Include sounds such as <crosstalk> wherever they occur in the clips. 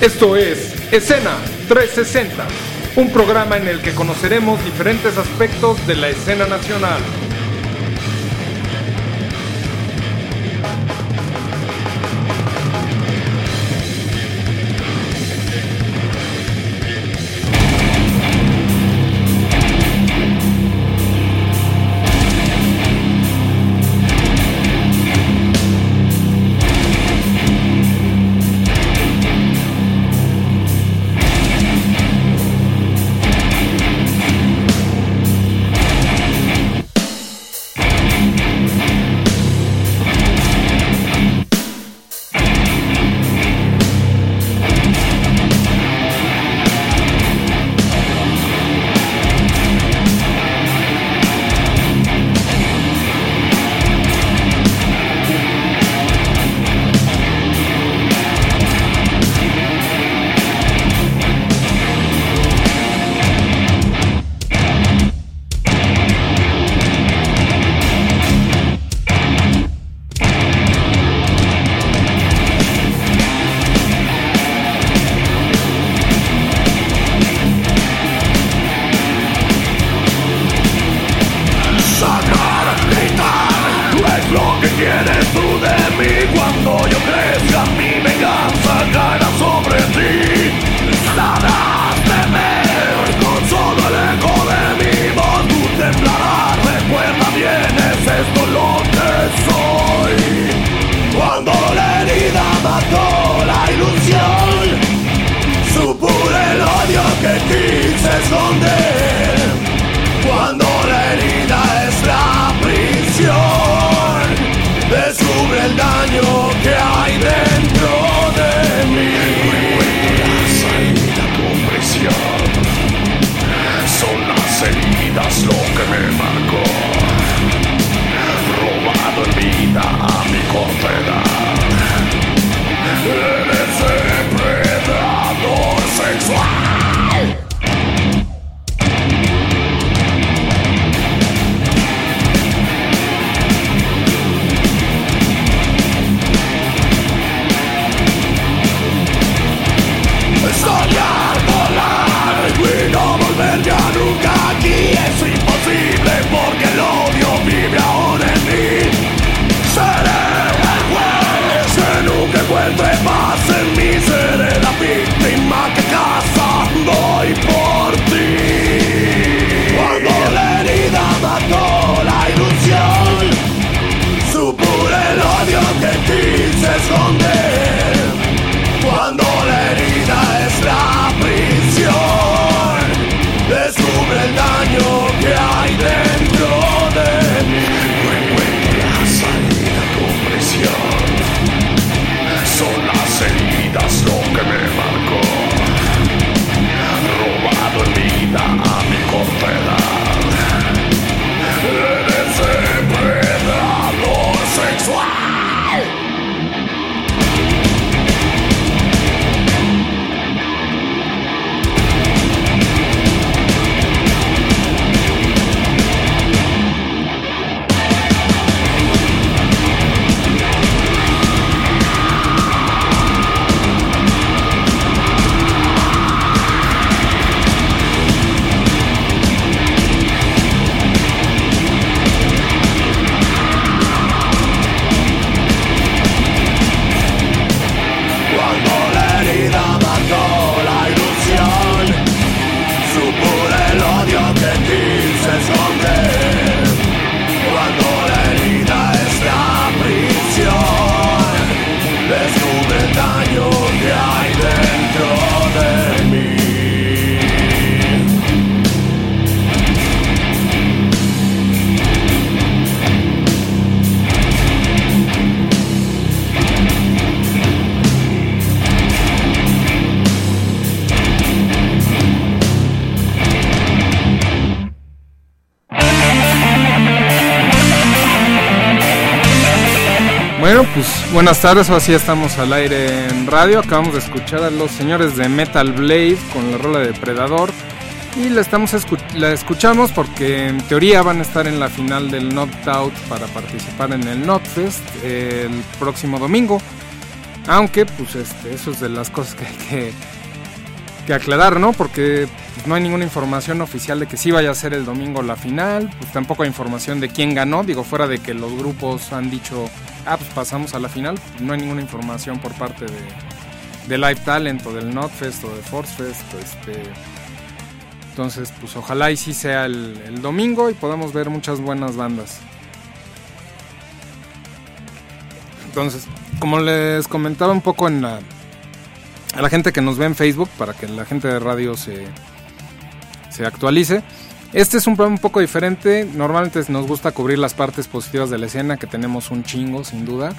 Esto es Escena 360, un programa en el que conoceremos diferentes aspectos de la escena nacional. Buenas tardes, así estamos al aire en radio. Acabamos de escuchar a los señores de Metal Blade con la rola de Depredador. Y la, estamos la escuchamos porque en teoría van a estar en la final del Knocked Out para participar en el Notfest el próximo domingo. Aunque, pues, este, eso es de las cosas que hay que, que aclarar, ¿no? Porque pues, no hay ninguna información oficial de que sí vaya a ser el domingo la final, pues tampoco hay información de quién ganó, digo, fuera de que los grupos han dicho, ah, pues pasamos a la final, no hay ninguna información por parte de, de Live Talent o del Notfest o de Forcefest, este... Entonces, pues ojalá y sí sea el, el domingo y podamos ver muchas buenas bandas. Entonces, como les comentaba un poco en la, a la gente que nos ve en Facebook, para que la gente de radio se, se actualice. Este es un programa un poco diferente. Normalmente nos gusta cubrir las partes positivas de la escena, que tenemos un chingo, sin duda.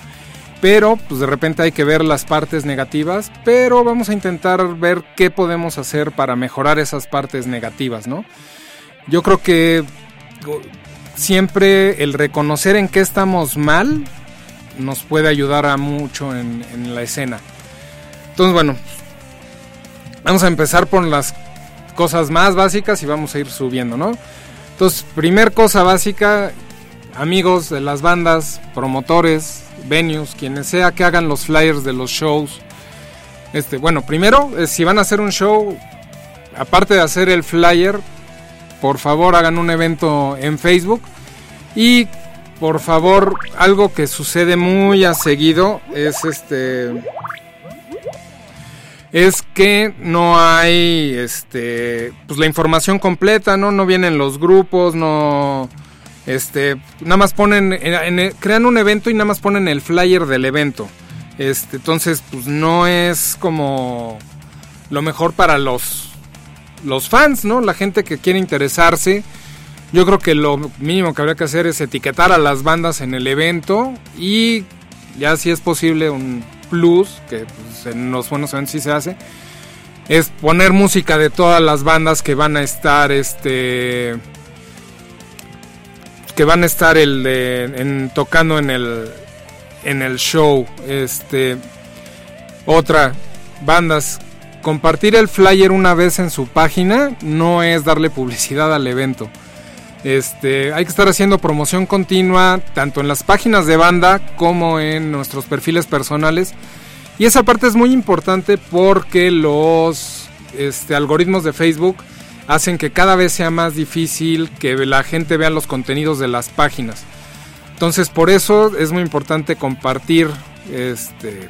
Pero, pues de repente hay que ver las partes negativas. Pero vamos a intentar ver qué podemos hacer para mejorar esas partes negativas, ¿no? Yo creo que siempre el reconocer en qué estamos mal nos puede ayudar a mucho en, en la escena. Entonces, bueno, vamos a empezar por las cosas más básicas y vamos a ir subiendo, ¿no? Entonces, primer cosa básica, amigos de las bandas, promotores, venues, quienes sea que hagan los flyers de los shows. Este, bueno, primero, eh, si van a hacer un show, aparte de hacer el flyer, por favor hagan un evento en Facebook y por favor, algo que sucede muy a seguido es este es que no hay este pues la información completa, ¿no? No vienen los grupos, no este nada más ponen crean un evento y nada más ponen el flyer del evento. Este, entonces pues no es como lo mejor para los los fans, ¿no? La gente que quiere interesarse yo creo que lo mínimo que habría que hacer es etiquetar a las bandas en el evento y ya si es posible un plus, que pues, en los buenos eventos sí se hace, es poner música de todas las bandas que van a estar este que van a estar el de, tocando en el en el show este otra bandas compartir el flyer una vez en su página no es darle publicidad al evento este, hay que estar haciendo promoción continua tanto en las páginas de banda como en nuestros perfiles personales. Y esa parte es muy importante porque los este, algoritmos de Facebook hacen que cada vez sea más difícil que la gente vea los contenidos de las páginas. Entonces por eso es muy importante compartir este,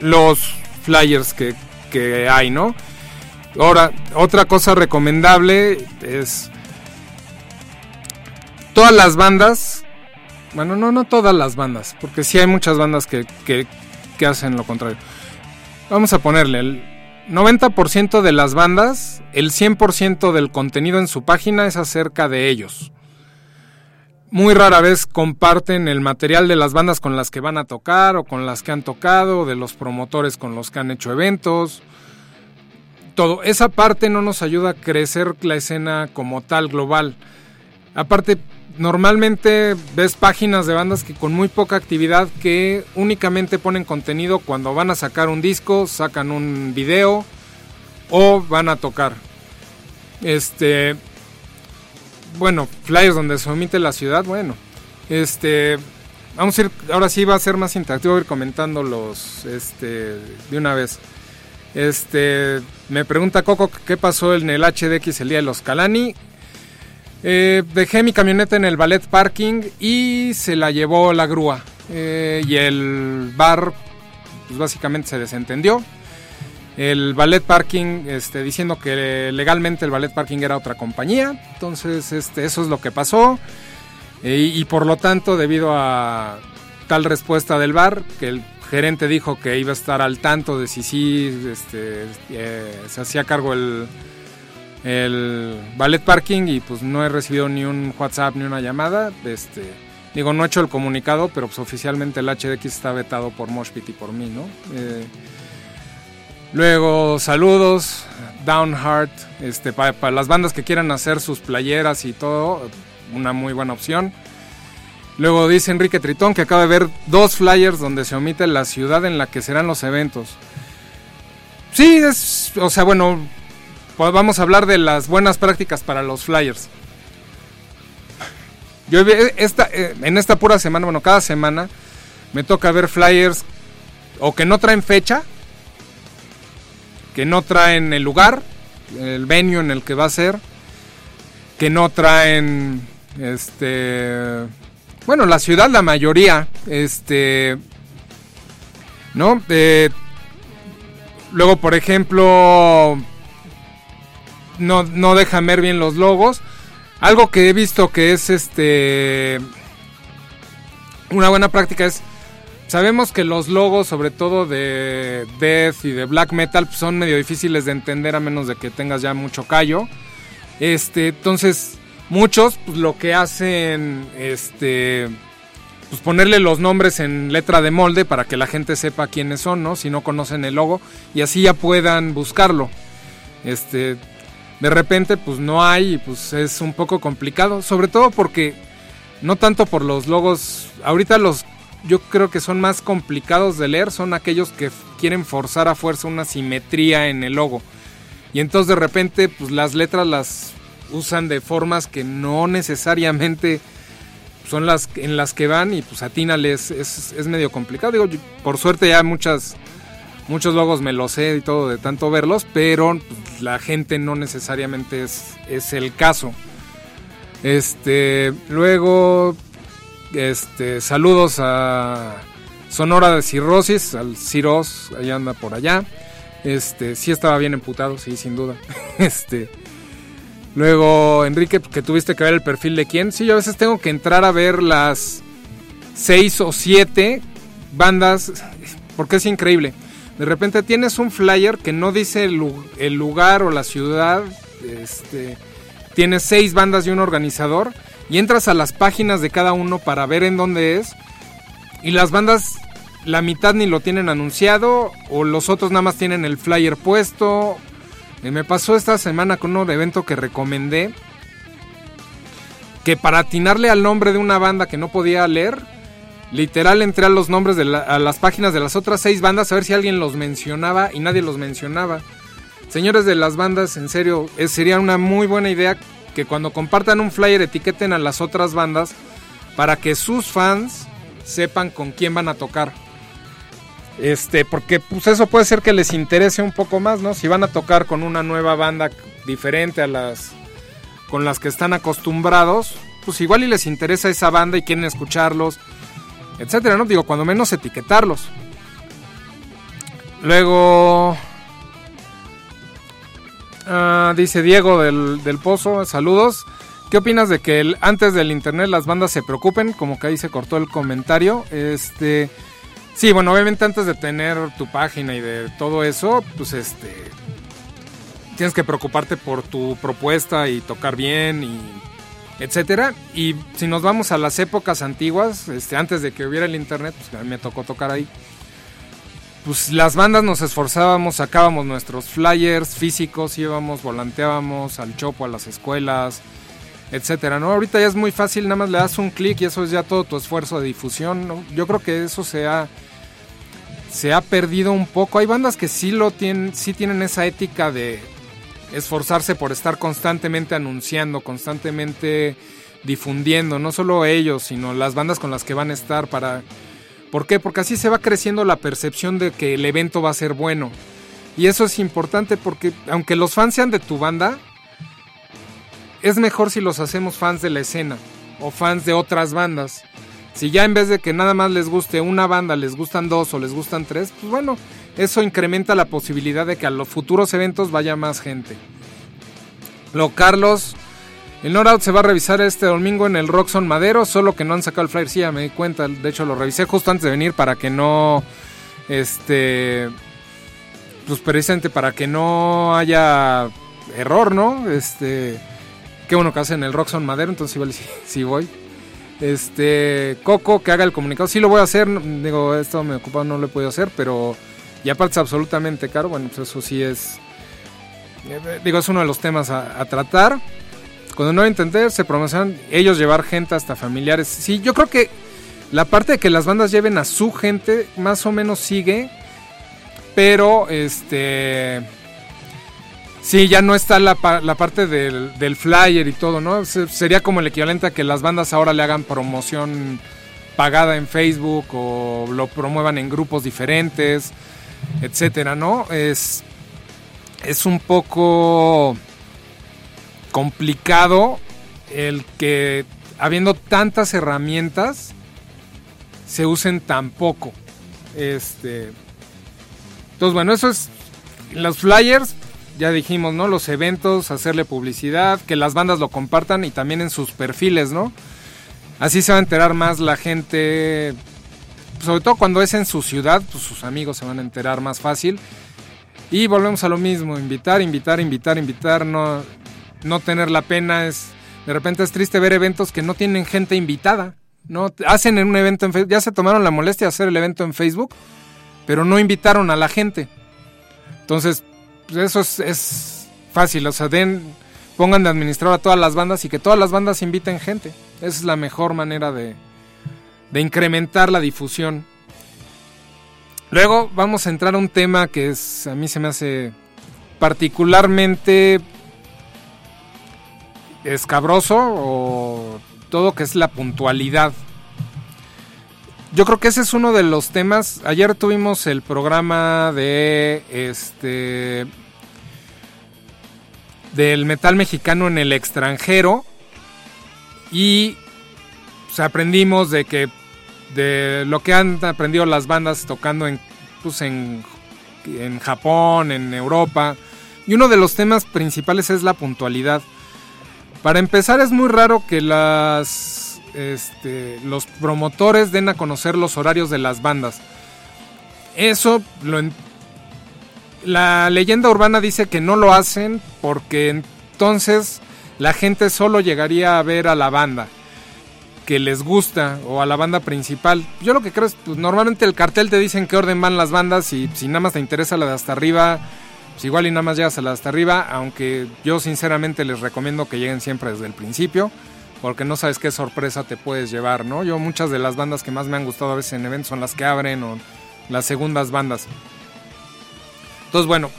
los flyers que, que hay, ¿no? Ahora, otra cosa recomendable es todas las bandas, bueno, no, no todas las bandas, porque sí hay muchas bandas que, que, hacen lo contrario. Vamos a ponerle el 90% de las bandas, el 100% del contenido en su página es acerca de ellos. Muy rara vez comparten el material de las bandas con las que van a tocar o con las que han tocado, de los promotores con los que han hecho eventos. Todo. Esa parte no nos ayuda a crecer la escena como tal global. Aparte, normalmente ves páginas de bandas que con muy poca actividad que únicamente ponen contenido cuando van a sacar un disco, sacan un video o van a tocar. Este bueno, flyers donde se omite la ciudad, bueno. Este vamos a ir ahora sí va a ser más interactivo ir comentando los este de una vez. Este me pregunta Coco qué pasó en el HDX el día de los Calani. Eh, dejé mi camioneta en el ballet parking y se la llevó la grúa. Eh, y el bar, pues básicamente se desentendió. El ballet parking, este, diciendo que legalmente el ballet parking era otra compañía. Entonces, este, eso es lo que pasó. Eh, y, por lo tanto, debido a tal respuesta del bar, que el gerente dijo que iba a estar al tanto de si sí este, se hacía cargo el, el ballet parking y pues no he recibido ni un WhatsApp ni una llamada. Este, digo, no he hecho el comunicado, pero pues oficialmente el HDX está vetado por Moshpit y por mí, ¿no? Eh, luego, saludos, Downheart, este, para, las bandas que quieran hacer sus playeras y todo, una muy buena opción. Luego dice Enrique Tritón que acaba de ver dos flyers donde se omite la ciudad en la que serán los eventos. Sí, es, o sea, bueno, vamos a hablar de las buenas prácticas para los flyers. Yo esta, eh, en esta pura semana, bueno, cada semana me toca ver flyers o que no traen fecha, que no traen el lugar, el venue en el que va a ser, que no traen este bueno, la ciudad la mayoría este ¿no? Eh, luego, por ejemplo, no, no dejan ver bien los logos. Algo que he visto que es este una buena práctica es sabemos que los logos, sobre todo de death y de black metal, pues, son medio difíciles de entender a menos de que tengas ya mucho callo. Este, entonces muchos pues, lo que hacen este pues ponerle los nombres en letra de molde para que la gente sepa quiénes son, ¿no? Si no conocen el logo y así ya puedan buscarlo. Este, de repente pues no hay y pues es un poco complicado, sobre todo porque no tanto por los logos, ahorita los yo creo que son más complicados de leer, son aquellos que quieren forzar a fuerza una simetría en el logo. Y entonces de repente pues las letras las usan de formas que no necesariamente son las en las que van y pues atínales es, es medio complicado. Digo, por suerte ya muchas muchos logos me los sé y todo de tanto verlos, pero la gente no necesariamente es, es el caso. Este, luego este, saludos a Sonora de Cirrosis, al Ciros, allá anda por allá. Este, sí estaba bien emputado, sí, sin duda. <laughs> Este, Luego, Enrique, que tuviste que ver el perfil de quién. Sí, yo a veces tengo que entrar a ver las seis o siete bandas, porque es increíble. De repente tienes un flyer que no dice el, lugar o la ciudad. Este, tienes seis bandas y un organizador. Y entras a las páginas de cada uno para ver en dónde es. Y las bandas, la mitad ni lo tienen anunciado. O los otros nada más tienen el flyer puesto me pasó esta semana con un evento que recomendé. Que para atinarle al nombre de una banda que no podía leer, literal entré a los nombres de a las páginas de las otras seis bandas a ver si alguien los mencionaba y nadie los mencionaba. Señores de las bandas, en serio, sería una muy buena idea que cuando compartan un flyer etiqueten a las otras bandas para que sus fans sepan con quién van a tocar. Este, porque pues eso puede ser que les interese un poco más, ¿no? Si van a tocar con una nueva banda diferente a las con las que están acostumbrados, pues igual y les interesa esa banda y quieren escucharlos, etcétera, ¿no? Digo, cuando menos etiquetarlos. Luego ah, dice Diego del, del, Pozo, saludos. ¿Qué opinas de que antes del internet las bandas se preocupen? Como que ahí se cortó el comentario. Este, Sí, bueno, obviamente antes de tener tu página y de todo eso, pues este tienes que preocuparte por tu propuesta y tocar bien y etcétera. Y si nos vamos a las épocas antiguas, este, antes de que hubiera el internet, pues a mí me tocó tocar ahí. Pues las bandas nos esforzábamos, sacábamos nuestros flyers físicos, íbamos, volanteábamos al chopo, a las escuelas, etcétera, ¿no? Ahorita ya es muy fácil, nada más le das un clic y eso es ya todo tu esfuerzo de difusión, ¿no? Yo creo que eso se ha se ha perdido un poco. Hay bandas que sí lo tienen, sí tienen esa ética de esforzarse por estar constantemente anunciando, constantemente difundiendo, no solo ellos, sino las bandas con las que van a estar para ¿Por qué? Porque así se va creciendo la percepción de que el evento va a ser bueno. Y eso es importante porque aunque los fans sean de tu banda, es mejor si los hacemos fans de la escena o fans de otras bandas. Si ya en vez de que nada más les guste una banda, les gustan dos o les gustan tres, pues bueno, eso incrementa la posibilidad de que a los futuros eventos vaya más gente. Lo Carlos, el Nordout se va a revisar este domingo en el Roxon Madero, solo que no han sacado el flyer, sí, ya me di cuenta, de hecho lo revisé justo antes de venir para que no, este, pues precisamente para que no haya error, ¿no? Este, qué bueno que hacen el Roxon Madero, entonces igual <laughs> sí voy. Este, Coco, que haga el comunicado. Sí lo voy a hacer, digo, esto me ocupa, no lo he podido hacer, pero ya aparte es absolutamente caro. Bueno, pues eso sí es, eh, digo, es uno de los temas a, tratar. Cuando no intenté, se promocionan ellos llevar gente hasta familiares. Sí, yo creo que la parte de que las bandas lleven a su gente más o menos sigue, pero este Sí, ya no está la, la parte del, flyer y todo, ¿no? sería como el equivalente a que las bandas ahora le hagan promoción propagada en Facebook o lo promuevan en grupos diferentes, etcétera, ¿no? Es, es un poco complicado el que habiendo tantas herramientas se usen tan poco. Este, entonces bueno, eso es los flyers, ya dijimos, ¿no? Los eventos, hacerle publicidad, que las bandas lo compartan y también en sus perfiles, ¿no? Así se va a enterar más la gente, sobre todo cuando es en su ciudad, pues sus amigos se van a enterar más fácil. Y volvemos a lo mismo, invitar, invitar, invitar, invitar, no, tener la pena es de repente es triste ver eventos que no tienen gente invitada. No hacen en un evento en Facebook, ya se tomaron la molestia de hacer el evento en Facebook, pero no invitaron a la gente. Entonces, pues eso es, fácil, o sea, den, pongan de administrar a todas las bandas y que todas las bandas inviten gente. Esa es la mejor manera de, de incrementar la difusión. Luego vamos a entrar a un tema que es, a mí se me hace particularmente escabroso o todo que es la puntualidad. Yo creo que ese es uno de los temas. Ayer tuvimos el programa de este del metal mexicano en el extranjero y pues, aprendimos de que de lo que han aprendido las bandas tocando en pues, en, en Japón, en Europa. Y uno de los temas principales es la puntualidad. Para empezar es muy raro que las este, los promotores den a conocer los horarios de las bandas. Eso lo la leyenda urbana dice que no lo hacen porque entonces la gente solo llegaría a ver a la banda que les gusta o a la banda principal. Yo lo que creo es, pues normalmente el cartel te dicen qué orden van las bandas y si nada más te interesa la de hasta arriba, pues igual y nada más llegas a la hasta arriba, aunque yo sinceramente les recomiendo que lleguen siempre desde el principio, porque no sabes qué sorpresa te puedes llevar, ¿no? Yo muchas de las bandas que más me han gustado a veces en eventos son las que abren o las segundas bandas. Entonces, bueno,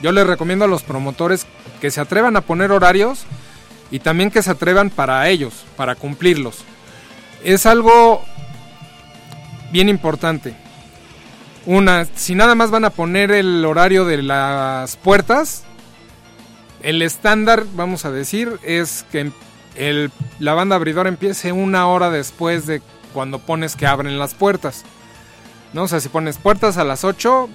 yo les recomiendo a los promotores que se atrevan a poner horarios y también que se atrevan para ellos, para cumplirlos. Es algo bien importante. Una, si nada más van a poner el horario de las puertas, el estándar, vamos a decir, es que el, la banda abridora empiece una hora después de cuando pones que abren las puertas. ¿No? O sea, si pones puertas a las 8,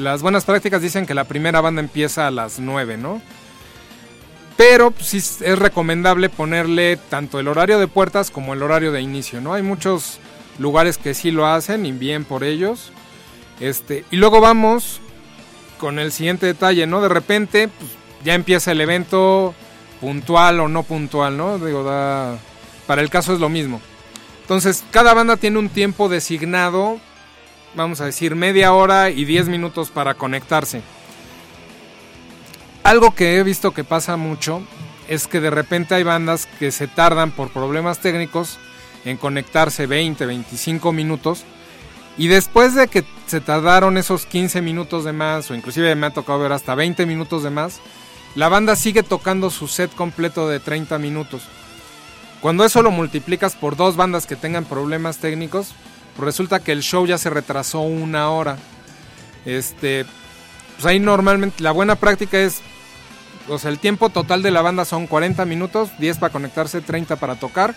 las buenas prácticas dicen que la primera banda empieza a las 9, ¿no? Pero pues, sí es recomendable ponerle tanto el horario de puertas como el horario de inicio, ¿no? Hay muchos lugares que sí lo hacen y bien por ellos. Este, y luego vamos con el siguiente detalle, ¿no? De repente pues, ya empieza el evento puntual o no puntual, ¿no? Digo, para el caso es lo mismo. Entonces, cada banda tiene un tiempo designado, vamos a decir media hora y 10 minutos para conectarse. Algo que he visto que pasa mucho es que de repente hay bandas que se tardan por problemas técnicos en conectarse 20, 25 minutos. Y después de que se tardaron esos 15 minutos de más, o inclusive me ha tocado ver hasta 20 minutos de más, la banda sigue tocando su set completo de 30 minutos. Cuando eso lo multiplicas por dos bandas que tengan problemas técnicos, pues resulta que el show ya se retrasó una hora. Este, pues ahí normalmente la buena práctica es, o sea, el tiempo total de la banda son 40 minutos, 10 para conectarse, 30 para tocar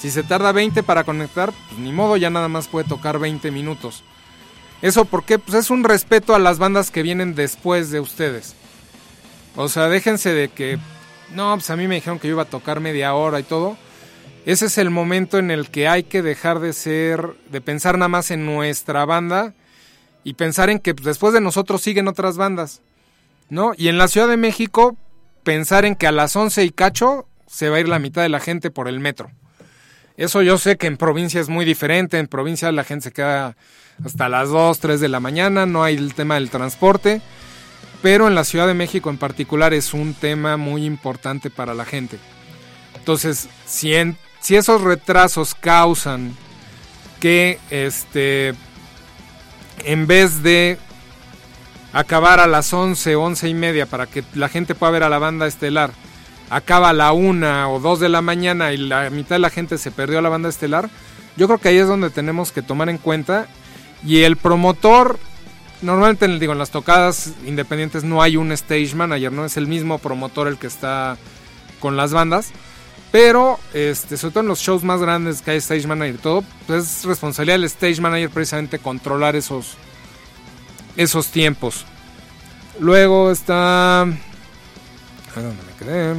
si se tarda 20 para conectar, pues ni modo, ya nada más puede tocar 20 minutos. ¿Eso porque Pues es un respeto a las bandas que vienen después de ustedes. O sea, déjense de que, no, pues a mí me dijeron que yo iba a tocar media hora y todo. Ese es el momento en el que hay que dejar de ser, de pensar nada más en nuestra banda y pensar en que pues, después de nosotros siguen otras bandas, ¿no? Y en la Ciudad de México, pensar en que a las 11 y cacho se va a ir la mitad de la gente por el metro. Eso yo sé que en provincia es muy diferente. En provincia la gente se queda hasta las 2, 3 de la mañana, no hay el tema del transporte. Pero en la Ciudad de México en particular es un tema muy importante para la gente. Entonces, si, si esos retrasos causan que este en vez de acabar a las 11, 11 y media para que la gente pueda ver a la banda estelar, acaba a la una o dos de la mañana y la mitad de la gente se perdió a la banda estelar, yo creo que ahí es donde tenemos que tomar en cuenta. Y el promotor, normalmente digo, en las tocadas independientes no hay un stage manager, no es el mismo promotor el que está con las bandas. Pero, este, sobre todo en los shows más grandes que hay stage manager y todo, pues es responsabilidad del stage manager precisamente controlar esos, esos tiempos. Luego está... ¿A dónde me quedé?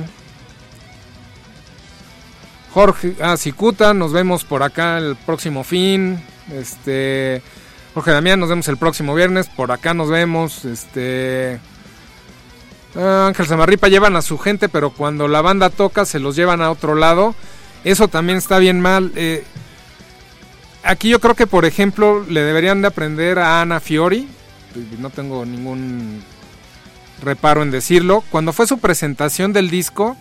Jorge, ah, Cicuta, nos vemos por acá el próximo fin. Este, Jorge Damián, nos vemos el próximo viernes. Por acá nos vemos. Este, ah, Ángel Samarripa llevan a su gente, pero cuando la banda toca se los llevan a otro lado. Eso también está bien mal. Eh, aquí yo creo que, por ejemplo, le deberían de aprender a Ana Fiori. No tengo ningún reparo en decirlo. Cuando fue su presentación del disco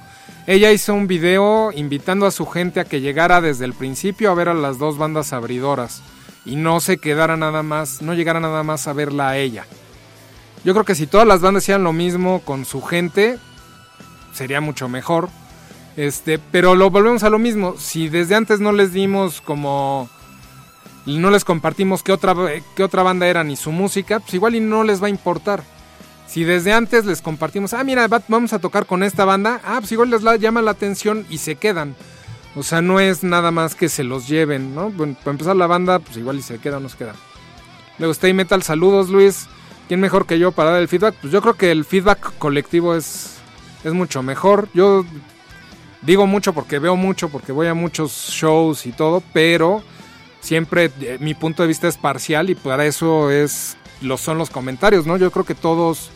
ella hizo un video invitando a su gente a que llegara desde el principio a ver a las dos bandas abridoras y no se quedara nada más, no llegara nada más a verla a ella. Yo creo que si todas las bandas hicieran lo mismo con su gente, sería mucho mejor. Este, pero lo volvemos a lo mismo. Si desde antes no les dimos como no les compartimos qué otra, qué otra banda era ni su música, pues igual y no les va a importar. Si desde antes les compartimos, ah, mira, vamos a tocar con esta banda, ah, pues igual les llama la atención y se quedan. O sea, no es nada más que se los lleven, ¿no? Bueno, para empezar la banda, pues igual y se queda o no se queda. Luego Stay Metal, saludos Luis. ¿Quién mejor que yo para dar el feedback? Pues yo creo que el feedback colectivo es, es mucho mejor. Yo digo mucho porque veo mucho, porque voy a muchos shows y todo, pero siempre eh, mi punto de vista es parcial y para eso es lo son los comentarios, ¿no? Yo creo que todos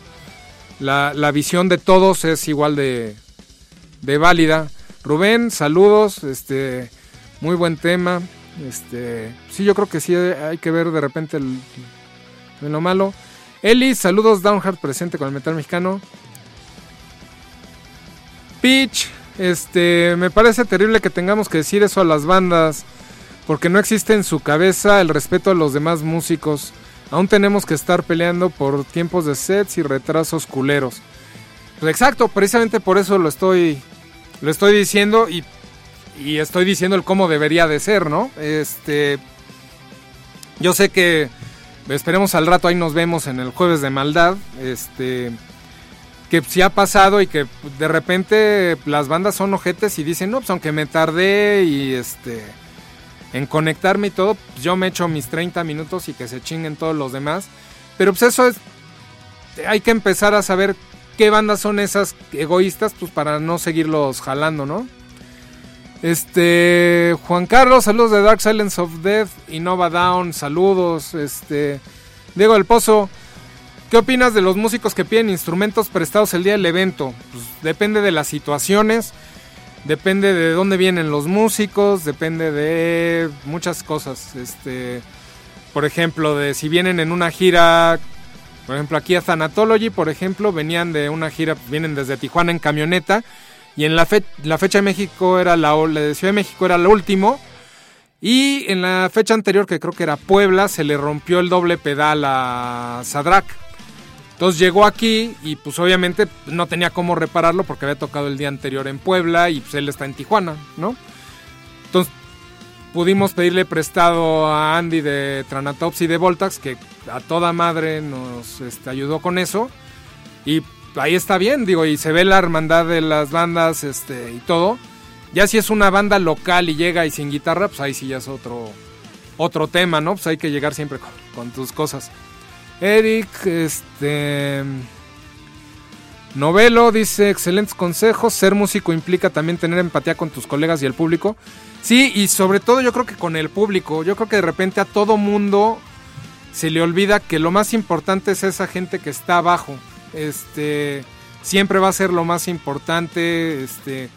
la, visión de todos es igual de, válida. Rubén, saludos, este, muy buen tema. Este, sí, yo creo que sí hay que ver de repente el, lo malo. Eli, saludos, Downhard presente con el metal mexicano. Pitch, este, me parece terrible que tengamos que decir eso a las bandas, porque no existe en su cabeza el respeto a los demás músicos. Aún tenemos que estar peleando por tiempos de sets y retrasos culeros. Exacto, precisamente por eso lo estoy, lo estoy diciendo y, y estoy diciendo el cómo debería de ser, ¿no? Este, yo sé que esperemos al rato ahí nos vemos en el jueves de maldad, este, que sí ha pasado y que de repente las bandas son ojetes y dicen, no, pues aunque me tardé y este en conectarme y todo, pues yo me echo mis 30 minutos y que se chinguen todos los demás. Pero pues eso es, hay que empezar a saber qué bandas son esas egoístas, pues para no seguirlos jalando, ¿no? Este, Juan Carlos, saludos de Dark Silence of Death, Innova Down, saludos, este, Diego del Pozo, ¿qué opinas de los músicos que piden instrumentos prestados el día del evento? Pues depende de las situaciones. Depende de dónde vienen los músicos, depende de muchas cosas. Este, por ejemplo, de si vienen en una gira, por ejemplo, aquí a Thanatology, por ejemplo, venían de una gira, vienen desde Tijuana en camioneta y en la, la fecha de México era la, de Ciudad de México era lo último. Y en la fecha anterior, que creo que era Puebla, se le rompió el doble pedal a Sadrak. Entonces llegó aquí y pues obviamente no tenía cómo repararlo porque había tocado el día anterior en Puebla y pues él está en Tijuana, ¿no? Entonces pudimos pedirle prestado a Andy de Tranatopsy de Voltax que a toda madre nos este, ayudó con eso y ahí está bien, digo, y se ve la hermandad de las bandas este, y todo. Ya si es una banda local y llega y sin guitarra, pues ahí sí ya es otro, otro tema, ¿no? Pues hay que llegar siempre con tus cosas. Eric, este. Novelo dice: excelentes consejos. Ser músico implica también tener empatía con tus colegas y el público. Sí, y sobre todo yo creo que con el público. Yo creo que de repente a todo mundo se le olvida que lo más importante es esa gente que está abajo. Este. Siempre va a ser lo más importante. Este.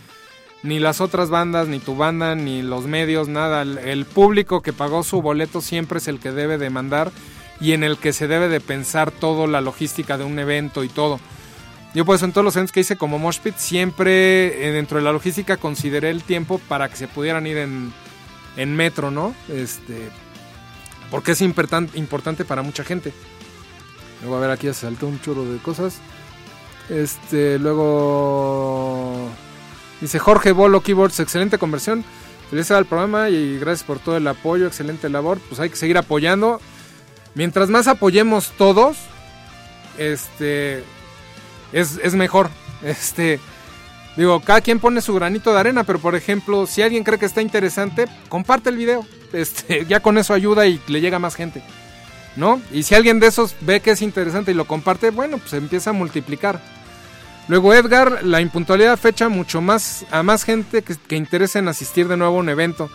Ni las otras bandas, ni tu banda, ni los medios, nada. El, público que pagó su boleto siempre es el que debe demandar y en el que se debe de pensar toda la logística de un evento y todo. Yo pues en todos los eventos que hice como Moshpit siempre eh, dentro de la logística consideré el tiempo para que se pudieran ir en, en metro, ¿no? Este, porque es importante, para mucha gente. Luego a ver aquí se saltó un chorro de cosas. Este, luego Dice Jorge Bolo Keyboards, excelente conversión. Felicidades al programa y gracias por todo el apoyo, excelente labor. Pues hay que seguir apoyando. Mientras más apoyemos todos, este es, es mejor. <laughs> Este digo, cada quien pone su granito de arena, pero por ejemplo, si alguien cree que está interesante, comparte el video. <laughs> Este, ya con eso ayuda y le llega más gente. ¿No? Y si alguien de esos ve que es interesante y lo comparte, bueno, pues empieza a multiplicar. Luego Edgar, la impuntualidad fecha mucho más a más gente que, que interesa en asistir de nuevo a un evento.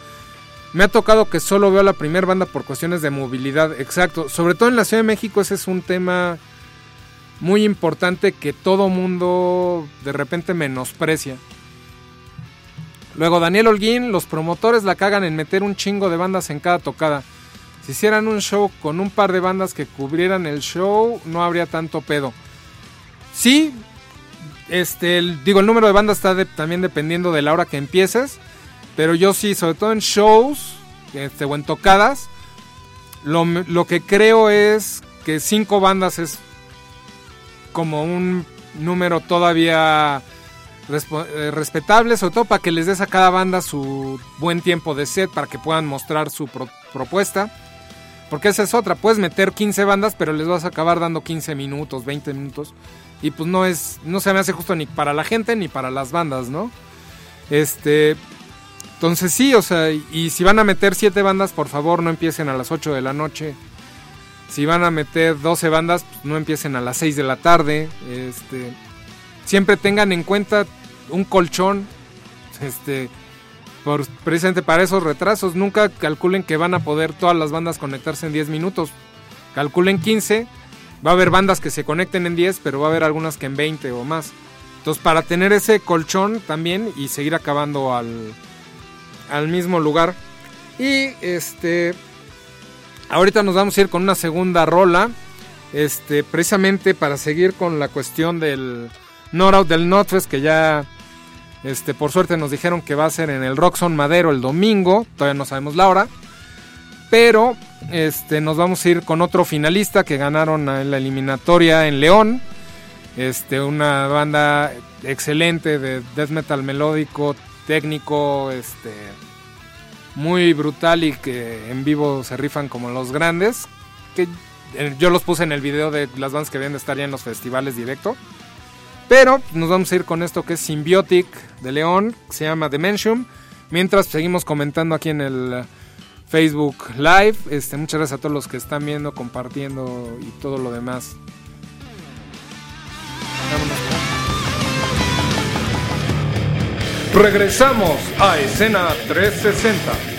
Me ha tocado que solo veo la primera banda por cuestiones de movilidad, exacto. Sobre todo en la Ciudad de México ese es un tema muy importante que todo mundo de repente menosprecia. Luego Daniel Holguín, los promotores la cagan en meter un chingo de bandas en cada tocada. Si hicieran un show con un par de bandas que cubrieran el show, no habría tanto pedo. Sí, este, digo, el número de bandas está también dependiendo de la hora que empieces. Pero yo sí, sobre todo en shows este, o en tocadas, lo, lo que creo es que cinco bandas es como un número todavía eh, respetable, sobre todo para que les des a cada banda su buen tiempo de set, para que puedan mostrar su propuesta. Porque esa es otra, puedes meter 15 bandas, pero les vas a acabar dando 15 minutos, 20 minutos. Y pues no es, no se me hace justo ni para la gente ni para las bandas, ¿no? Este, entonces sí, o sea, y si van a meter 7 bandas, por favor no empiecen a las 8 de la noche. Si van a meter 12 bandas, pues no empiecen a las 6 de la tarde. Este, siempre tengan en cuenta un colchón. Este, por, precisamente para esos retrasos. Nunca calculen que van a poder todas las bandas conectarse en 10 minutos. Calculen 15 Va a haber bandas que se conecten en 10, pero va a haber algunas que en 20 o más. Entonces, para tener ese colchón también y seguir acabando al, al mismo lugar. Y este. Ahorita nos vamos a ir con una segunda rola. Este, precisamente para seguir con la cuestión del Out del Notfest, que ya este, por suerte nos dijeron que va a ser en el Roxon Madero el domingo, todavía no sabemos la hora. Pero este, nos vamos a ir con otro finalista que ganaron en la eliminatoria en León. Este, una banda excelente de death metal melódico, técnico, este, muy brutal y que en vivo se rifan como los grandes. Que eh, yo los puse en el video de las bandas que deben de estar ya en los festivales directo. Pero nos vamos a ir con esto que es Symbiotic de León, que se llama Dimension. Mientras seguimos comentando aquí en el Facebook Live. Este, muchas gracias a todos los que están viendo, compartiendo y todo lo demás. Regresamos a escena 360.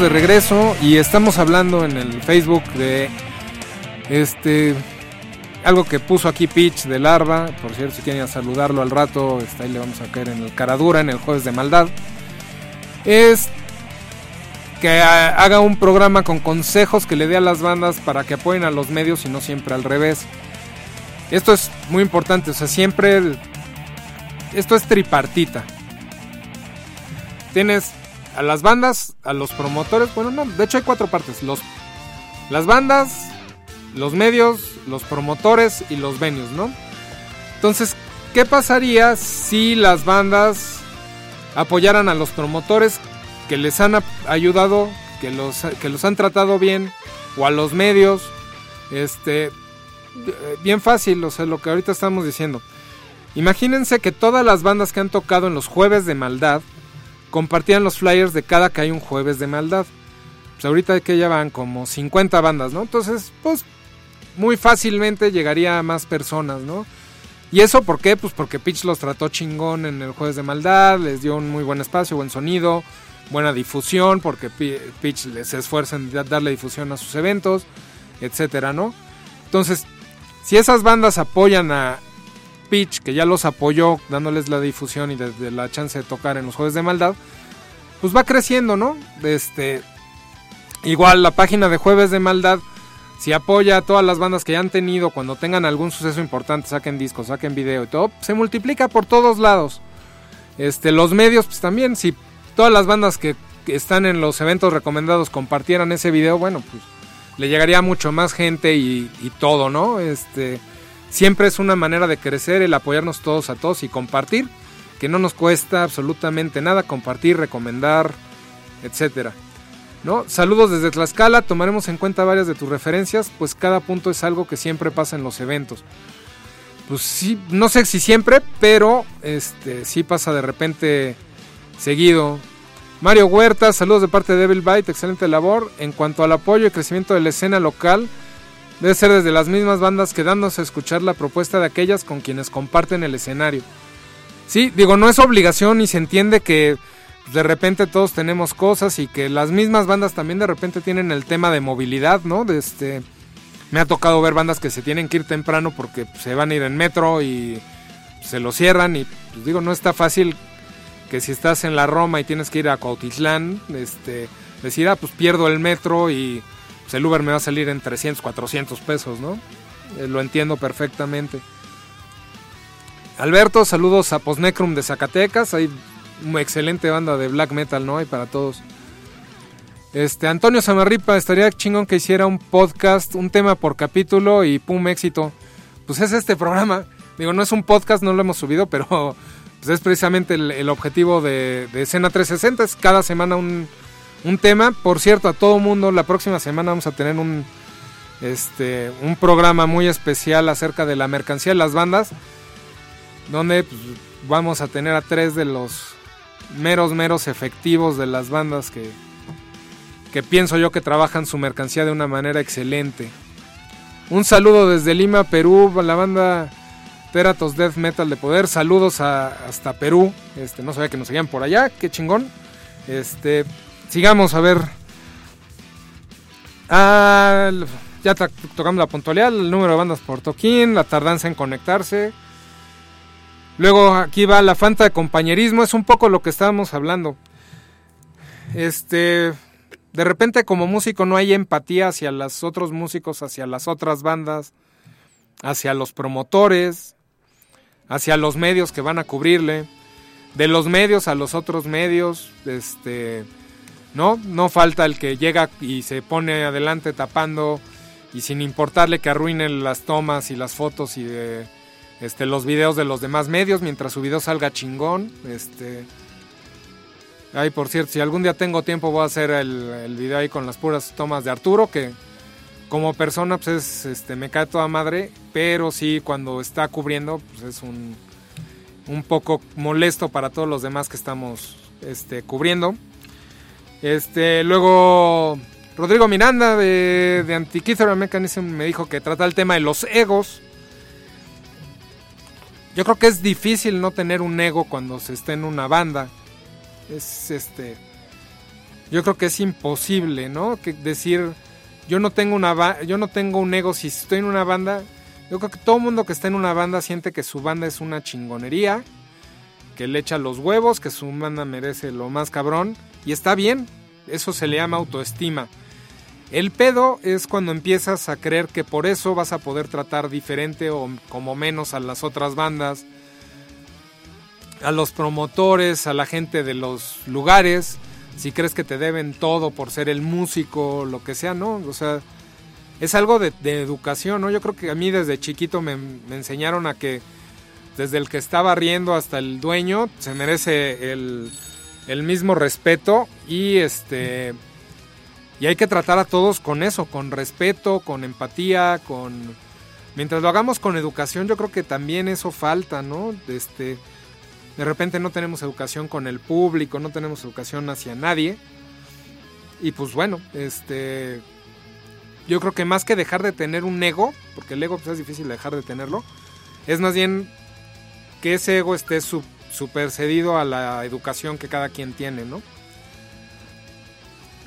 De regreso y estamos hablando en el Facebook de este algo que puso aquí Pitch de Larva, por cierto, si quieren saludarlo al rato, está ahí le vamos a caer en el caradura en el jueves de maldad. Es que haga un programa con consejos que le dé a las bandas para que apoyen a los medios y no siempre al revés. Esto es muy importante, o sea, siempre esto es tripartita. Tienes a las bandas, a los promotores, bueno, no, de hecho hay cuatro partes, los las bandas, los medios, los promotores y los venues, ¿no? Entonces, ¿qué pasaría si las bandas apoyaran a los promotores que les han ayudado, que los, que los han tratado bien, o a los medios? Este, bien fácil, o sea, lo que ahorita estamos diciendo. Imagínense que todas las bandas que han tocado en los jueves de maldad compartían los flyers de cada que hay un jueves de maldad. Pues ahorita que ya van como 50 bandas, ¿no? Entonces, pues muy fácilmente llegaría a más personas, ¿no? ¿Y eso por qué? Pues porque Pitch los trató chingón en el jueves de maldad, les dio un muy buen espacio, buen sonido, buena difusión, porque Pitch les esfuerza en darle difusión a sus eventos, etcétera, ¿no? Entonces, si esas bandas apoyan a Pitch, que ya los apoyó dándoles la difusión y desde la chance de tocar en los jueves de maldad, pues va creciendo, ¿no? Este, igual la página de jueves de maldad si apoya a todas las bandas que ya han tenido, cuando tengan algún suceso importante, saquen discos, saquen video y todo, se multiplica por todos lados. Este, los medios, pues también, si todas las bandas que, están en los eventos recomendados compartieran ese video, bueno, pues le llegaría mucho más gente y, y, todo, ¿no? Este, siempre es una manera de crecer el apoyarnos todos a todos y compartir, que no nos cuesta absolutamente nada compartir, recomendar, etcétera. ¿no? Saludos desde Tlaxcala, tomaremos en cuenta varias de tus referencias, pues cada punto es algo que siempre pasa en los eventos. Pues sí, no sé si siempre, pero este sí pasa de repente seguido. Mario Huerta, saludos de parte de Devil Bite, excelente labor. En cuanto al apoyo y crecimiento de la escena local, debe ser desde las mismas bandas quedándose a escuchar la propuesta de aquellas con quienes comparten el escenario. Sí, digo, no es obligación y se entiende que de repente todos tenemos cosas y que las mismas bandas también de repente tienen el tema de movilidad, ¿no? Este, me ha tocado ver bandas que se tienen que ir temprano porque se van a ir en metro y se lo cierran y pues digo, no está fácil que si estás en la Roma y tienes que ir a Cuautitlán, este, decir, ah, pues pierdo el metro y pues, el Uber me va a salir en 300, 400 pesos, ¿no? Eh, lo entiendo perfectamente. Alberto, saludos a Posnecrum de Zacatecas, ahí una excelente banda de black metal, ¿no? Hay para todos. Este, Antonio Samarripa, estaría chingón que hiciera un podcast, un tema por capítulo y pum, éxito. Pues es este programa. Digo, no es un podcast, no lo hemos subido, pero pues es precisamente el, objetivo de, de, Escena 360. Es cada semana un, un tema. Por cierto, a todo mundo, la próxima semana vamos a tener un, este, un programa muy especial acerca de la mercancía de las bandas. Donde pues, vamos a tener a tres de los meros, meros efectivos de las bandas que, que pienso yo que trabajan su mercancía de una manera excelente. Un saludo desde Lima, Perú, la banda Teratos Death Metal de Poder. Saludos hasta Perú. Este, no sabía que nos seguían por allá, qué chingón. Este, sigamos a ver. Ah, ya tocamos la puntualidad, el número de bandas por toquín, la tardanza en conectarse. Luego aquí va la falta de compañerismo, es un poco lo que estábamos hablando. Este, de repente como músico no hay empatía hacia los otros músicos, hacia las otras bandas, hacia los promotores, hacia los medios que van a cubrirle, de los medios a los otros medios, este, no, no falta el que llega y se pone adelante tapando y sin importarle que arruinen las tomas y las fotos y de este, los videos de los demás medios mientras su video salga chingón. Este, ay, por cierto, si algún día tengo tiempo voy a hacer el, video ahí con las puras tomas de Arturo, que como persona pues es, este, me cae toda madre, pero sí cuando está cubriendo pues es un, un poco molesto para todos los demás que estamos este, cubriendo. Este, luego Rodrigo Miranda de, de Mechanism me dijo que trata el tema de los egos. Yo creo que es difícil no tener un ego cuando se esté en una banda. Es este. yo creo que es imposible, ¿no? Que decir, yo no tengo una yo no tengo un ego si estoy en una banda. Yo creo que todo mundo que está en una banda siente que su banda es una chingonería, que le echa los huevos, que su banda merece lo más cabrón y está bien. Eso se le llama autoestima. El pedo es cuando empiezas a creer que por eso vas a poder tratar diferente o como menos a las otras bandas, a los promotores, a la gente de los lugares, si crees que te deben todo por ser el músico, lo que sea, ¿no? O sea, es algo de, educación, ¿no? Yo creo que a mí desde chiquito me, enseñaron a que desde el que estaba riendo hasta el dueño se merece el, el mismo respeto y este y hay que tratar a todos con eso, con respeto, con empatía, con... Mientras lo hagamos con educación, yo creo que también eso falta, ¿no? Este, de repente no tenemos educación con el público, no tenemos educación hacia nadie. Y pues bueno, este... Yo creo que más que dejar de tener un ego, porque el ego pues, es difícil dejar de tenerlo, es más bien que ese ego esté supercedido a la educación que cada quien tiene, ¿no?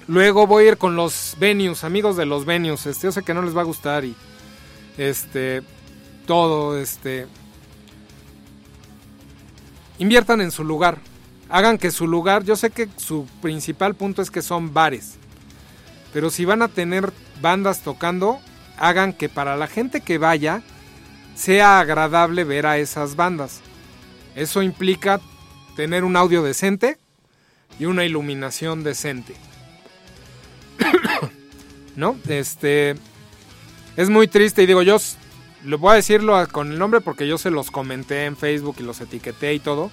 Luego voy a ir con los venues, amigos de los venues. Este, yo sé que no les va a gustar y este todo este inviertan en su lugar. Hagan que su lugar, yo sé que su principal punto es que son bares. Pero si van a tener bandas tocando, hagan que para la gente que vaya sea agradable ver a esas bandas. Eso implica tener un audio decente y una iluminación decente. <coughs> ¿No? Este. Es muy triste y digo, yo le voy a decirlo con el nombre porque yo se los comenté en Facebook y los etiqueté y todo.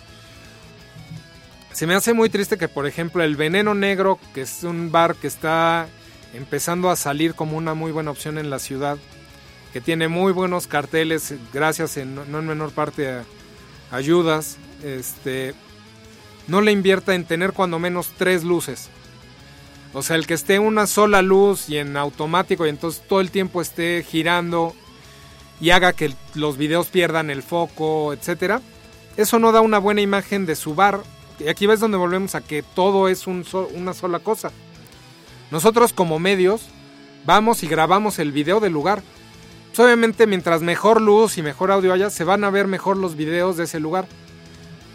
Se me hace muy triste que, por ejemplo, el Veneno Negro, que es un bar que está empezando a salir como una muy buena opción en la ciudad, que tiene muy buenos carteles, gracias en, no en menor parte a ayudas, este, no le invierta en tener cuando menos tres luces. O sea, el que esté una sola luz y en automático y entonces todo el tiempo esté girando y haga que los videos pierdan el foco, etcétera. Eso no da una buena imagen de su bar. Y aquí ves donde volvemos a que todo es una sola cosa. Nosotros como medios vamos y grabamos el video del lugar. Pues obviamente mientras mejor luz y mejor audio haya, se van a ver mejor los videos de ese lugar.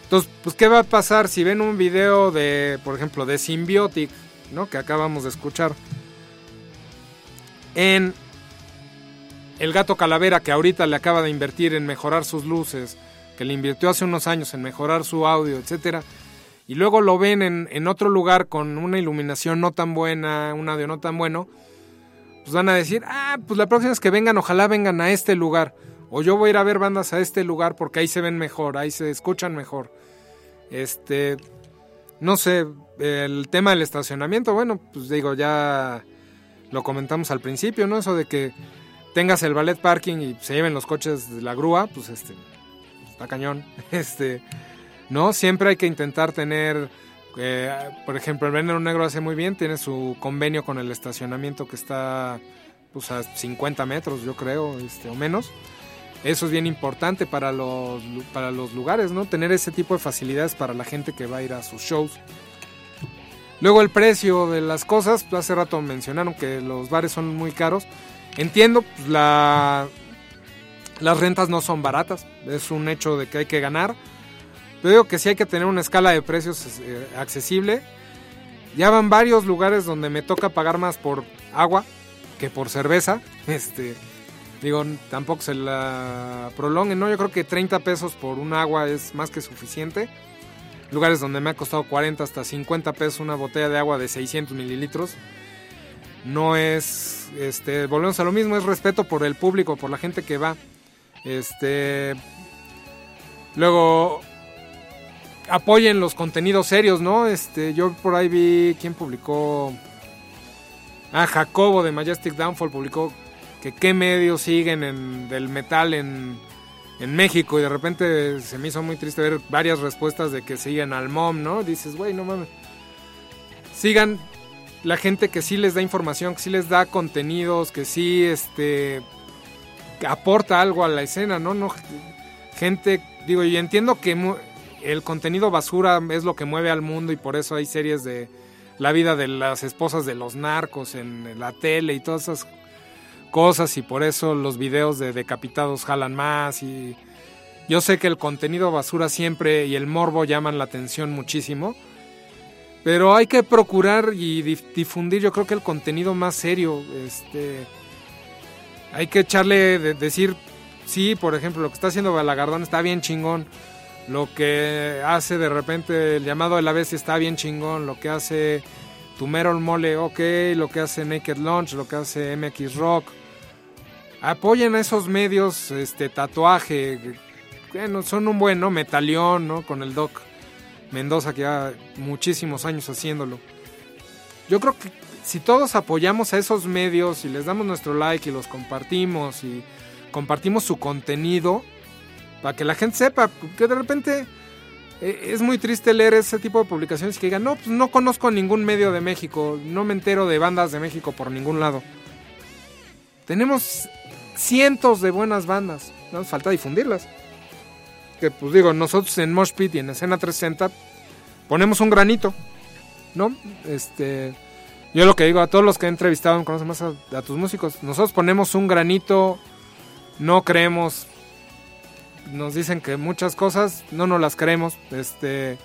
Entonces, pues ¿qué va a pasar si ven un video de, por ejemplo, de Symbiotic que acabamos de escuchar. En El Gato Calavera, que ahorita le acaba de invertir en mejorar sus luces, que le invirtió hace unos años en mejorar su audio, etcétera, y luego lo ven en, en otro lugar con una iluminación no tan buena, un audio no tan bueno, pues van a decir, ah, pues la próxima vez que vengan, ojalá vengan a este lugar. O yo voy a ir a ver bandas a este lugar porque ahí se ven mejor, ahí se escuchan mejor. Este, no sé, el tema del estacionamiento, bueno, pues digo, ya lo comentamos al principio, ¿no? Eso de que tengas el ballet parking y se lleven los coches de la grúa, pues este, está cañón. <laughs> Este, ¿no? Siempre hay que intentar tener, eh, por ejemplo, el Veneno Negro hace muy bien, tiene su convenio con el estacionamiento que está pues a 50 metros, yo creo, este, o menos. Eso es bien importante para los, para los lugares, ¿no? Tener ese tipo de facilidades para la gente que va a ir a sus shows. Luego el precio de las cosas, pues hace rato mencionaron que los bares son muy caros. Entiendo, pues la, las rentas no son baratas, es un hecho de que hay que ganar. Pero digo que sí hay que tener una escala de precios eh, accesible. Ya van varios lugares donde me toca pagar más por agua que por cerveza. <laughs> Este, Digo, tampoco se la prolonguen, ¿no? Yo creo que 30 pesos por un agua es más que suficiente. Lugares donde me ha costado 40 hasta 50 pesos una botella de agua de 600 mililitros. No es, este, volvemos a lo mismo, es respeto por el público, por la gente que va. Este, luego, apoyen los contenidos serios, ¿no? Este, yo por ahí vi quién publicó. Ah, Jacobo de Majestic Downfall publicó que qué medios siguen en, del metal en, en México y de repente se me hizo muy triste ver varias respuestas de que siguen al mom, ¿no? Dices, güey, no mames. Sigan la gente que sí les da información, que sí les da contenidos, que sí este aporta algo a la escena, ¿no? No gente, digo, y entiendo que el contenido basura es lo que mueve al mundo y por eso hay series de la vida de las esposas de los narcos en la tele y todas esas cosas y por eso los videos de decapitados jalan más y yo sé que el contenido basura siempre y el morbo llaman la atención muchísimo, pero hay que procurar y difundir yo creo que el contenido más serio, este hay que echarle de, decir sí, por ejemplo, lo que está haciendo Balagardón está bien chingón. Lo que hace de repente el llamado de la bestia está bien chingón. Lo que hace Tumero Mole, ok. Lo que hace Naked Launch, lo que hace MX Rock apoyen a esos medios, este tatuaje, bueno, son un buen, ¿no? ¿no? Con el Doc Mendoza que ya muchísimos años haciéndolo. Yo creo que si todos apoyamos a esos medios y les damos nuestro like y los compartimos y compartimos su contenido, para que la gente sepa que de repente eh, es muy triste leer ese tipo de publicaciones que digan, no, pues no conozco ningún medio de México, no me entero de bandas de México por ningún lado. Tenemos cientos de buenas bandas. Nos falta difundirlas. Que pues digo, nosotros en Mosh Pit y en Escena 360 ponemos un granito. ¿No? Este. Yo lo que digo a todos los que he entrevistado, conocen más a, tus músicos. Nosotros ponemos un granito. No creemos. Nos dicen que muchas cosas no nos las creemos. Este.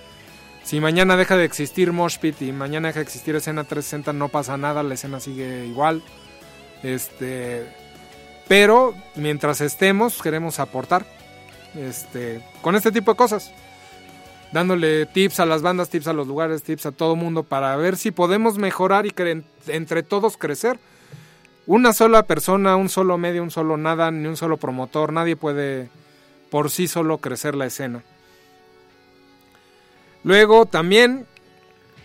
Si mañana deja de existir Mosh Pit y mañana deja de existir Escena 360, no pasa nada, la escena sigue igual. Este pero mientras estemos, queremos aportar este, con este tipo de cosas. Dándole tips a las bandas, tips a los lugares, tips a todo mundo para ver si podemos mejorar y entre todos crecer. Una sola persona, un solo medio, un solo nada, ni un solo promotor, nadie puede por sí solo crecer la escena. Luego también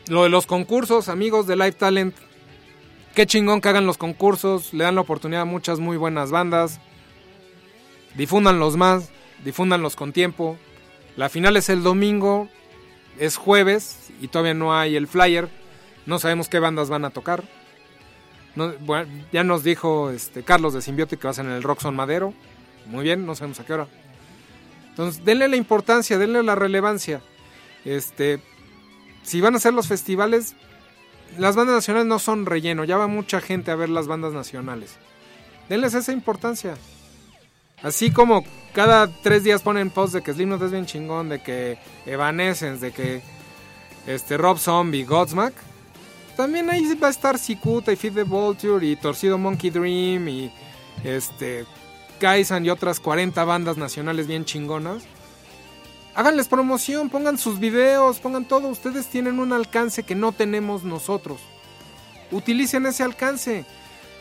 lo de los concursos, amigos de Live Talent, Qué chingón que hagan los concursos, le dan la oportunidad a muchas muy buenas bandas. Difúndanlos más, difúndanlos con tiempo. La final es el domingo, es jueves y todavía no hay el flyer. No sabemos qué bandas van a tocar. ya nos dijo este, Carlos de Symbiotic que va a ser en el Roxon Madero. Muy bien, no sabemos a qué hora. Entonces, denle la importancia, denle la relevancia. Este, si van a hacer los festivales, las bandas nacionales no son relleno, ya va mucha gente a ver las bandas nacionales. Denles esa importancia. Así como cada tres días ponen post de que Slipknot es bien chingón, de que Evanescence, de que este Rob Zombie, Godsmack. También ahí va a estar Cicuta y Feed the Vulture y Torcido Monkey Dream y este Kaisan y otras 40 bandas nacionales bien chingonas háganles promoción, pongan sus videos, pongan todo. Ustedes tienen un alcance que no tenemos nosotros. Utilicen ese alcance.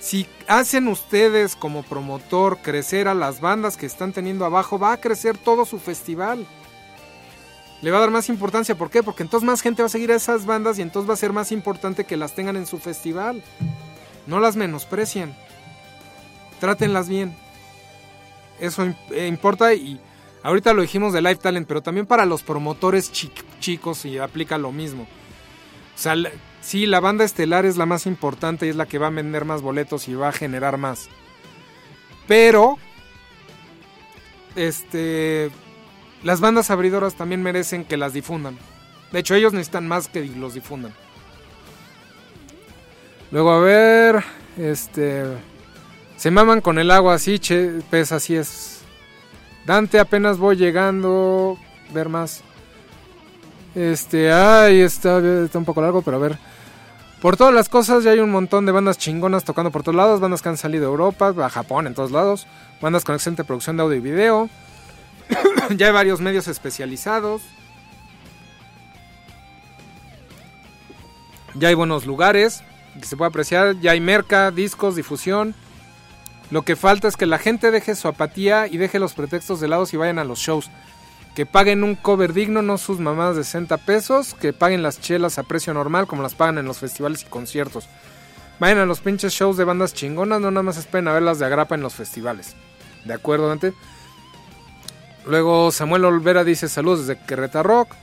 Si hacen ustedes como promotor crecer a las bandas que están teniendo abajo, va a crecer todo su festival. Le va a dar más importancia. ¿Por qué? Porque entonces más gente va a seguir a esas bandas y entonces va a ser más importante que las tengan en su festival. No las menosprecien. Trátenlas bien. Eso eh, importa y Ahorita lo dijimos de Live Talent, pero también para los promotores chicos y aplica lo mismo. O sea, sí, la banda estelar es la más importante y es la que va a vender más boletos y va a generar más. Pero, este, las bandas abridoras también merecen que las difundan. De hecho, ellos necesitan más que los difundan. Luego, a ver, este, se maman con el agua así, che, pues así es Dante, apenas voy llegando. Ver más. Este, ay, está, está un poco largo, pero a ver. Por todas las cosas, ya hay un montón de bandas chingonas tocando por todos lados. Bandas que han salido de Europa, a Japón, en todos lados. Bandas con excelente producción de audio y video. <coughs> ya hay varios medios especializados. Ya hay buenos lugares que se puede apreciar. Ya hay merca, discos, difusión. Lo que falta es que la gente deje su apatía y deje los pretextos de lado y vayan a los shows. Que paguen un cover digno, no sus mamadas de 60 pesos. Que paguen las chelas a precio normal, como las pagan en los festivales y conciertos. Vayan a los pinches shows de bandas chingonas, no nada más esperen a verlas de agrapa en los festivales. ¿De acuerdo, Dante? Luego Samuel Olvera dice saludos desde Querreta Rock.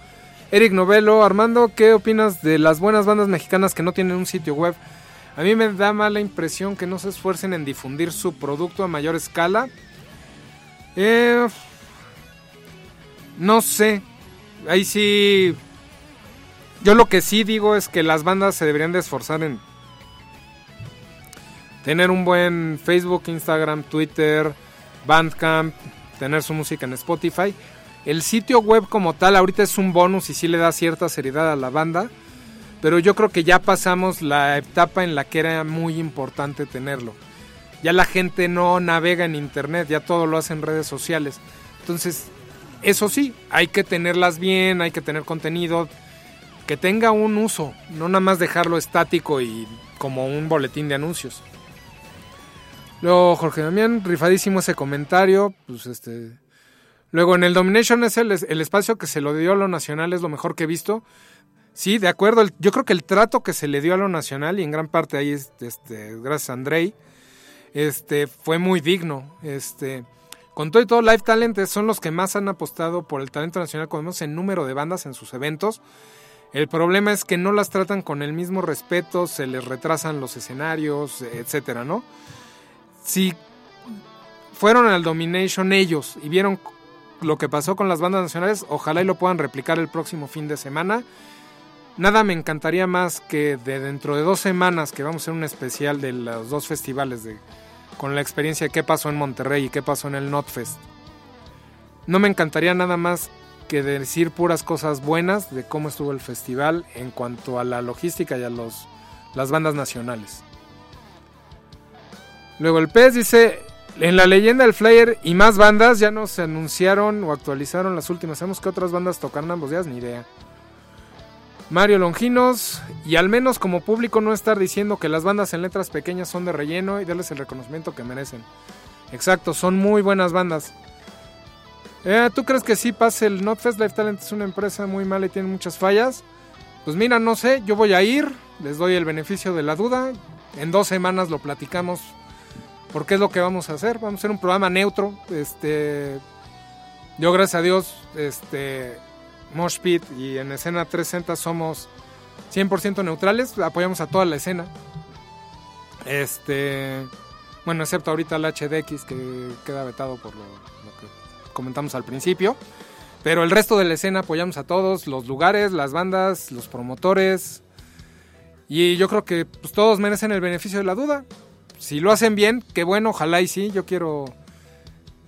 Eric Novelo, Armando, ¿qué opinas de las buenas bandas mexicanas que no tienen un sitio web? A mí me da mala impresión que no se esfuercen en difundir su producto a mayor escala. Eh, no sé. Ahí sí. Yo lo que sí digo es que las bandas se deberían de esforzar en tener un buen Facebook, Instagram, Twitter, Bandcamp, tener su música en Spotify. El sitio web como tal ahorita es un bonus y sí le da cierta seriedad a la banda, pero yo creo que ya pasamos la etapa en la que era muy importante tenerlo. Ya la gente no navega en internet, ya todo lo hace en redes sociales. Entonces, eso sí, hay que tenerlas bien, hay que tener contenido que tenga un uso, no nada más dejarlo estático y como un boletín de anuncios. Luego Jorge Damián, rifadísimo ese comentario, pues este Luego en el Domination es el, espacio que se lo dio a lo nacional, es lo mejor que he visto. Sí, de acuerdo. yo creo que el trato que se le dio a lo nacional, y en gran parte ahí, este, gracias a Andrei, este, fue muy digno. Este, con todo y todo, Live Talent son los que más han apostado por el talento nacional, como vemos en número de bandas en sus eventos. El problema es que no las tratan con el mismo respeto, se les retrasan los escenarios, etcétera, ¿no? Si fueron al Domination ellos y vieron lo que pasó con las bandas nacionales, ojalá y lo puedan replicar el próximo fin de semana. Nada me encantaría más que de dentro de dos semanas que vamos a hacer un especial de los dos festivales de, con la experiencia de qué pasó en Monterrey y qué pasó en el Notfest. No me encantaría nada más que decir puras cosas buenas de cómo estuvo el festival en cuanto a la logística y a los, las bandas nacionales. Luego el pez dice, en la leyenda del Flyer y más bandas ya no se anunciaron o actualizaron las últimas. ¿Sabemos que otras bandas tocaron ambos días? Ni idea. Mario Longinos, y al menos como público no estar diciendo que las bandas en letras pequeñas son de relleno y darles el reconocimiento que merecen. Exacto, son muy buenas bandas. Eh, ¿Tú crees que sí pase el Notfest Life Talent? Es una empresa muy mala y tiene muchas fallas. Pues mira, no sé, yo voy a ir, les doy el beneficio de la duda. En dos semanas lo platicamos porque es lo que vamos a hacer. Vamos a hacer un programa neutro. Este, yo gracias a Dios, este, Mosh Pit y en escena 360 somos 100% neutrales. Apoyamos a toda la escena. Este, bueno, excepto ahorita el HDX que queda vetado por lo, que comentamos al principio. Pero el resto de la escena apoyamos a todos, los lugares, las bandas, los promotores. Y yo creo que pues, todos merecen el beneficio de la duda si lo hacen bien, qué bueno, ojalá y sí. Yo quiero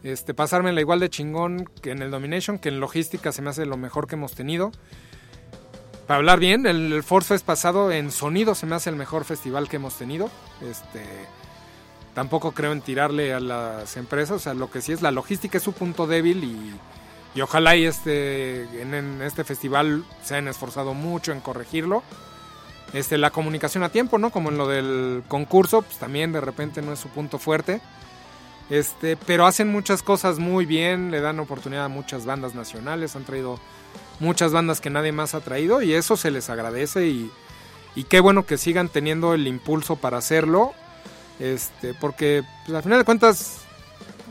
este, pasarme la igual de chingón que en el Domination, que en logística se me hace lo mejor que hemos tenido. Para hablar bien, el, Force Fest pasado en sonido se me hace el mejor festival que hemos tenido. Este, tampoco creo en tirarle a las empresas, o sea, lo que sí es la logística es su punto débil y, ojalá y este, en, en este festival se hayan esforzado mucho en corregirlo este, la comunicación a tiempo, ¿no? Como en lo del concurso, pues también de repente no es su punto fuerte. Este, pero hacen muchas cosas muy bien, le dan oportunidad a muchas bandas nacionales, han traído muchas bandas que nadie más ha traído y eso se les agradece y, qué bueno que sigan teniendo el impulso para hacerlo, este, porque pues, al final de cuentas,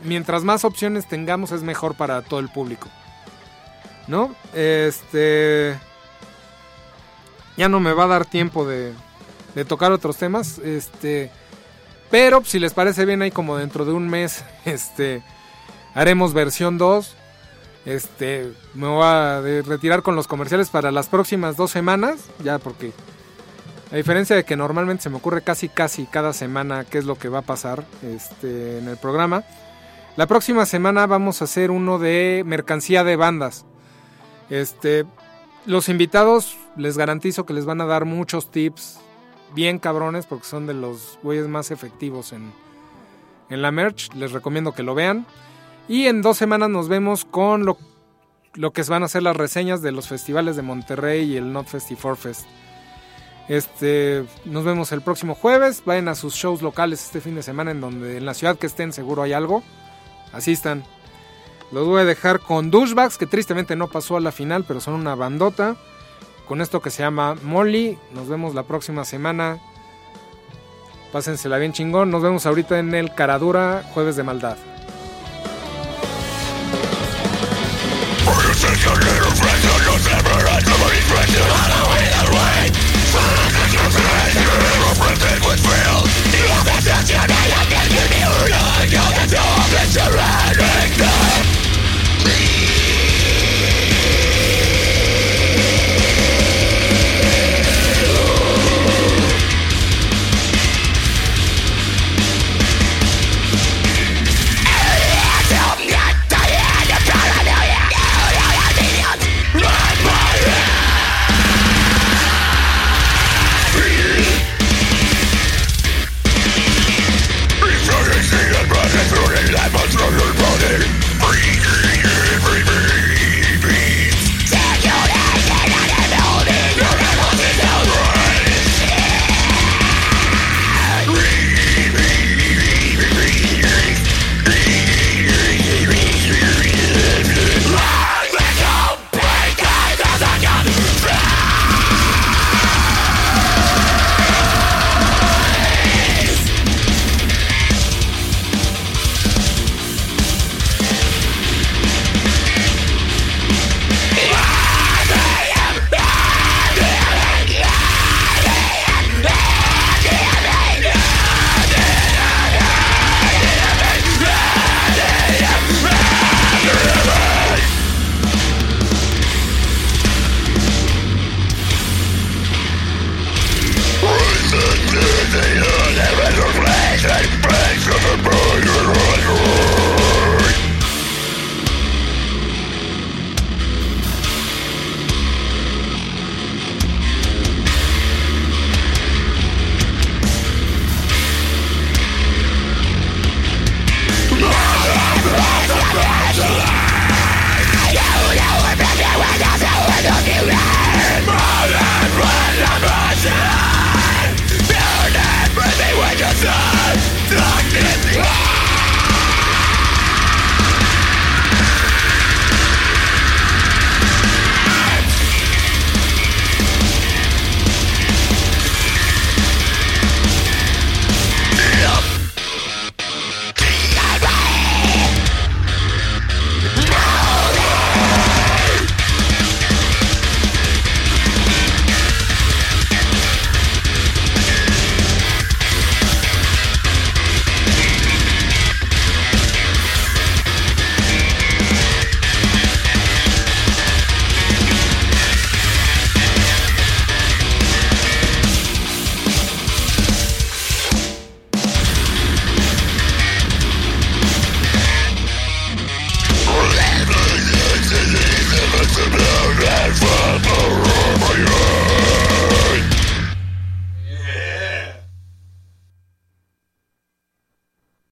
mientras más opciones tengamos es mejor para todo el público, ¿no? Este, ya no me va a dar tiempo de, tocar otros temas. Este, pero si les parece bien, ahí como dentro de un mes, este, haremos versión 2. Este, me voy a retirar con los comerciales para las próximas dos semanas, ya porque a diferencia de que normalmente se me ocurre casi casi cada semana qué es lo que va a pasar este, en el programa, la próxima semana vamos a hacer uno de mercancía de bandas. Este, los invitados les garantizo que les van a dar muchos tips bien cabrones porque son de los güeyes más efectivos en, en la merch. Les recomiendo que lo vean. Y en dos semanas nos vemos con lo, lo que van a ser las reseñas de los festivales de Monterrey y el Not Fest y Forfest. Este, nos vemos el próximo jueves. Vayan a sus shows locales este fin de semana en donde en la ciudad que estén seguro hay algo. Asistan. Los voy a dejar con Douchebags, que tristemente no pasó a la final, pero son una bandota. Con esto que se llama Molly. Nos vemos la próxima semana. Pásensela bien chingón. Nos vemos ahorita en el Caradura, Jueves de Maldad.